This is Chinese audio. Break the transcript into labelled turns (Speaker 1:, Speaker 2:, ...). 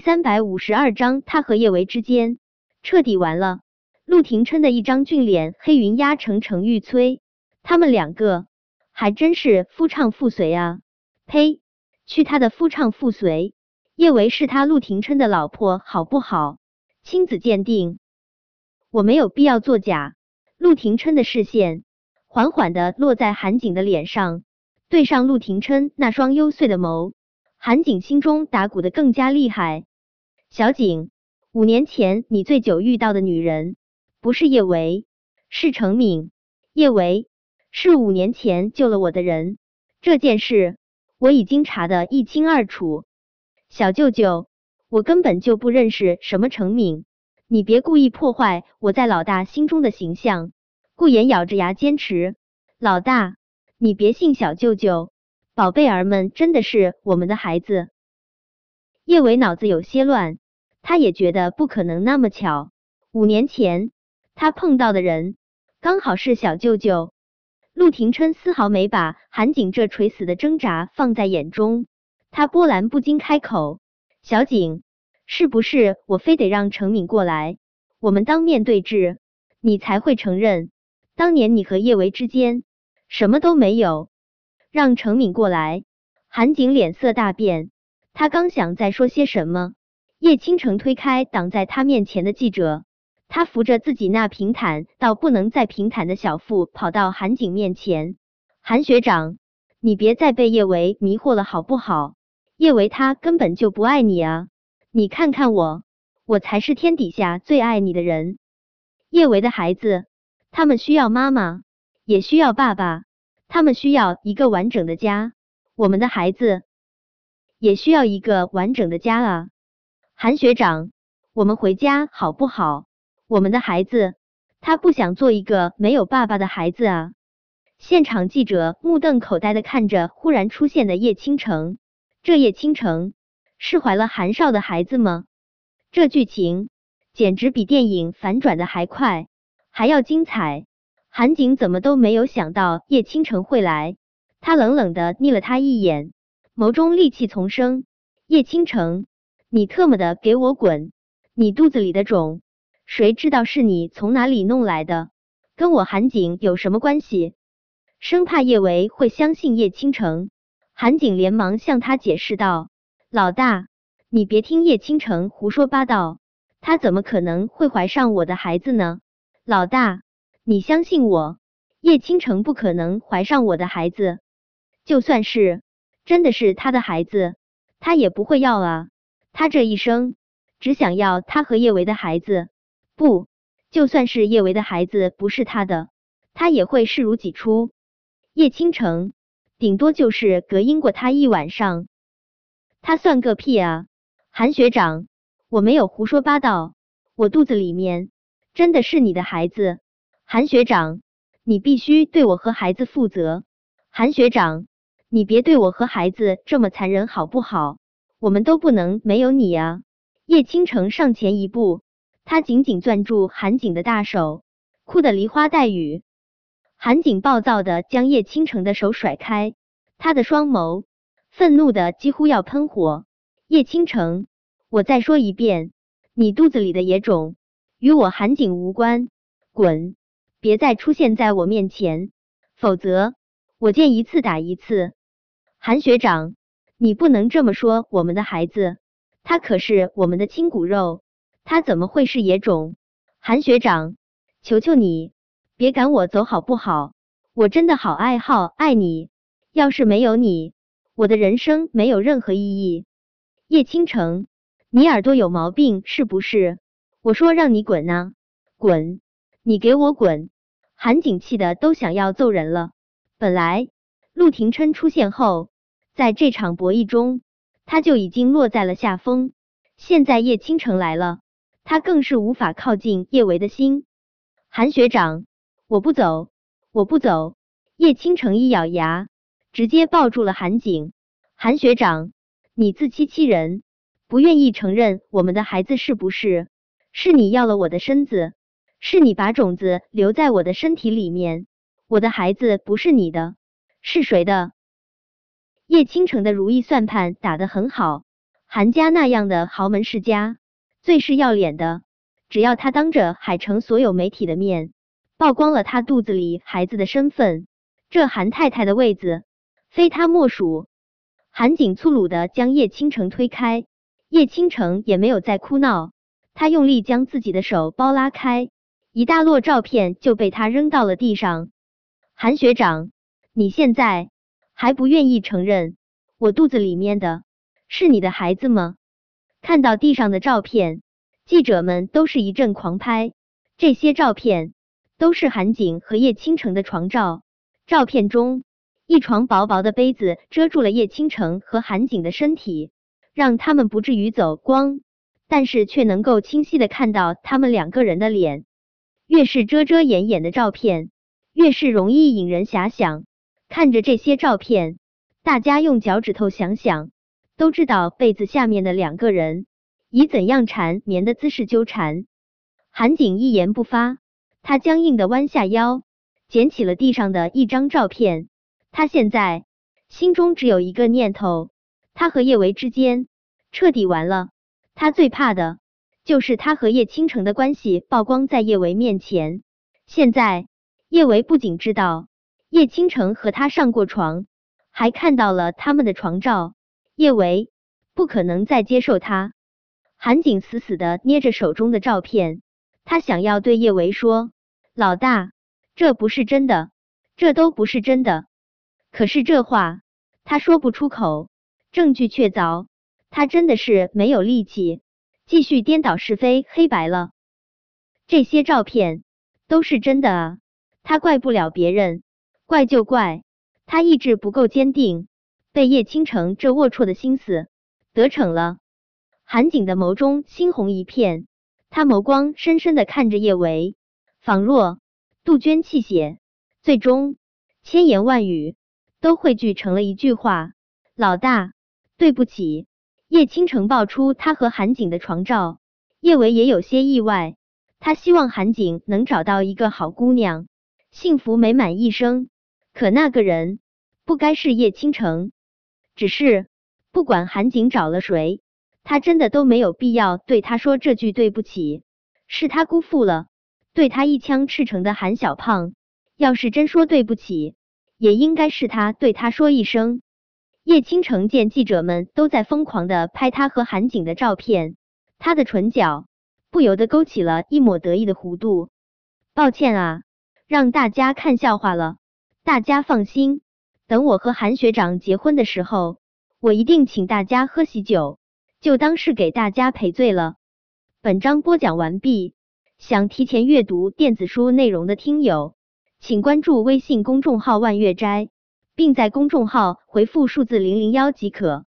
Speaker 1: 三百五十二章，他和叶维之间彻底完了。陆廷琛的一张俊脸，黑云压城城欲摧。他们两个还真是夫唱妇随啊！呸！去他的夫唱妇随！叶维是他陆廷琛的老婆，好不好？亲子鉴定，我没有必要作假。陆廷琛的视线缓缓的落在韩景的脸上，对上陆廷琛那双幽邃的眸。韩景心中打鼓的更加厉害。小景，五年前你醉酒遇到的女人不是叶维，是程敏。叶维是五年前救了我的人，这件事我已经查得一清二楚。小舅舅，我根本就不认识什么程敏，你别故意破坏我在老大心中的形象。顾言咬着牙坚持：“老大，你别信小舅舅。”宝贝儿们真的是我们的孩子。叶伟脑子有些乱，他也觉得不可能那么巧。五年前他碰到的人刚好是小舅舅陆廷琛，丝毫没把韩景这垂死的挣扎放在眼中。他波澜不惊开口：“小景，是不是我非得让程敏过来，我们当面对质，你才会承认当年你和叶维之间什么都没有？”让程敏过来，韩景脸色大变。他刚想再说些什么，叶倾城推开挡在他面前的记者，他扶着自己那平坦到不能再平坦的小腹，跑到韩景面前：“韩学长，你别再被叶维迷惑了，好不好？叶维他根本就不爱你啊！你看看我，我才是天底下最爱你的人。叶维的孩子，他们需要妈妈，也需要爸爸。”他们需要一个完整的家，我们的孩子也需要一个完整的家啊！韩学长，我们回家好不好？我们的孩子，他不想做一个没有爸爸的孩子啊！现场记者目瞪口呆的看着忽然出现的叶倾城，这叶倾城是怀了韩少的孩子吗？这剧情简直比电影反转的还快，还要精彩！韩景怎么都没有想到叶倾城会来，他冷冷的睨了他一眼，眸中戾气丛生。叶倾城，你特么的给我滚！你肚子里的种，谁知道是你从哪里弄来的？跟我韩景有什么关系？生怕叶维会相信叶倾城，韩景连忙向他解释道：“老大，你别听叶倾城胡说八道，他怎么可能会怀上我的孩子呢？老大。”你相信我，叶倾城不可能怀上我的孩子。就算是真的是他的孩子，他也不会要啊。他这一生只想要他和叶维的孩子。不，就算是叶维的孩子不是他的，他也会视如己出。叶倾城顶多就是隔音过他一晚上，他算个屁啊！韩学长，我没有胡说八道，我肚子里面真的是你的孩子。韩学长，你必须对我和孩子负责。韩学长，你别对我和孩子这么残忍好不好？我们都不能没有你啊！叶倾城上前一步，他紧紧攥住韩景的大手，哭得梨花带雨。韩景暴躁的将叶倾城的手甩开，他的双眸愤怒的几乎要喷火。叶倾城，我再说一遍，你肚子里的野种与我韩景无关，滚！别再出现在我面前，否则我见一次打一次。韩学长，你不能这么说我们的孩子，他可是我们的亲骨肉，他怎么会是野种？韩学长，求求你别赶我走好不好？我真的好爱好爱你，要是没有你，我的人生没有任何意义。叶倾城，你耳朵有毛病是不是？我说让你滚啊，滚！你给我滚！韩景气的都想要揍人了。本来陆廷琛出现后，在这场博弈中他就已经落在了下风。现在叶倾城来了，他更是无法靠近叶维的心。韩学长，我不走，我不走！叶倾城一咬牙，直接抱住了韩景。韩学长，你自欺欺人，不愿意承认我们的孩子是不是？是你要了我的身子。是你把种子留在我的身体里面，我的孩子不是你的，是谁的？叶倾城的如意算盘打得很好，韩家那样的豪门世家，最是要脸的。只要他当着海城所有媒体的面曝光了他肚子里孩子的身份，这韩太太的位子非他莫属。韩景粗鲁的将叶倾城推开，叶倾城也没有再哭闹，他用力将自己的手包拉开，一大摞照片就被他扔到了地上。韩学长，你现在还不愿意承认我肚子里面的？是你的孩子吗？看到地上的照片，记者们都是一阵狂拍。这些照片都是韩景和叶倾城的床照。照片中，一床薄薄的被子遮住了叶倾城和韩景的身体，让他们不至于走光，但是却能够清晰的看到他们两个人的脸。越是遮遮掩掩的照片，越是容易引人遐想。看着这些照片，大家用脚趾头想想。都知道被子下面的两个人以怎样缠绵的姿势纠缠。韩景一言不发，他僵硬的弯下腰，捡起了地上的一张照片。他现在心中只有一个念头：他和叶维之间彻底完了。他最怕的就是他和叶倾城的关系曝光在叶维面前。现在叶维不仅知道叶倾城和他上过床，还看到了他们的床照。叶维不可能再接受他。韩景死死的捏着手中的照片，他想要对叶维说：“老大，这不是真的，这都不是真的。”可是这话他说不出口，证据确凿，他真的是没有力气继续颠倒是非黑白了。这些照片都是真的啊，他怪不了别人，怪就怪他意志不够坚定。被叶倾城这龌龊的心思得逞了，韩景的眸中猩红一片，他眸光深深的看着叶维，仿若杜鹃泣血，最终千言万语都汇聚成了一句话：老大，对不起。叶倾城爆出他和韩景的床照，叶维也有些意外，他希望韩景能找到一个好姑娘，幸福美满一生，可那个人不该是叶倾城。只是，不管韩景找了谁，他真的都没有必要对他说这句对不起。是他辜负了对他一腔赤诚的韩小胖。要是真说对不起，也应该是他对他说一声。叶倾城见记者们都在疯狂的拍他和韩景的照片，他的唇角不由得勾起了一抹得意的弧度。抱歉啊，让大家看笑话了。大家放心。等我和韩学长结婚的时候，我一定请大家喝喜酒，就当是给大家赔罪了。本章播讲完毕，想提前阅读电子书内容的听友，请关注微信公众号“万月斋”，并在公众号回复数字零零幺即可。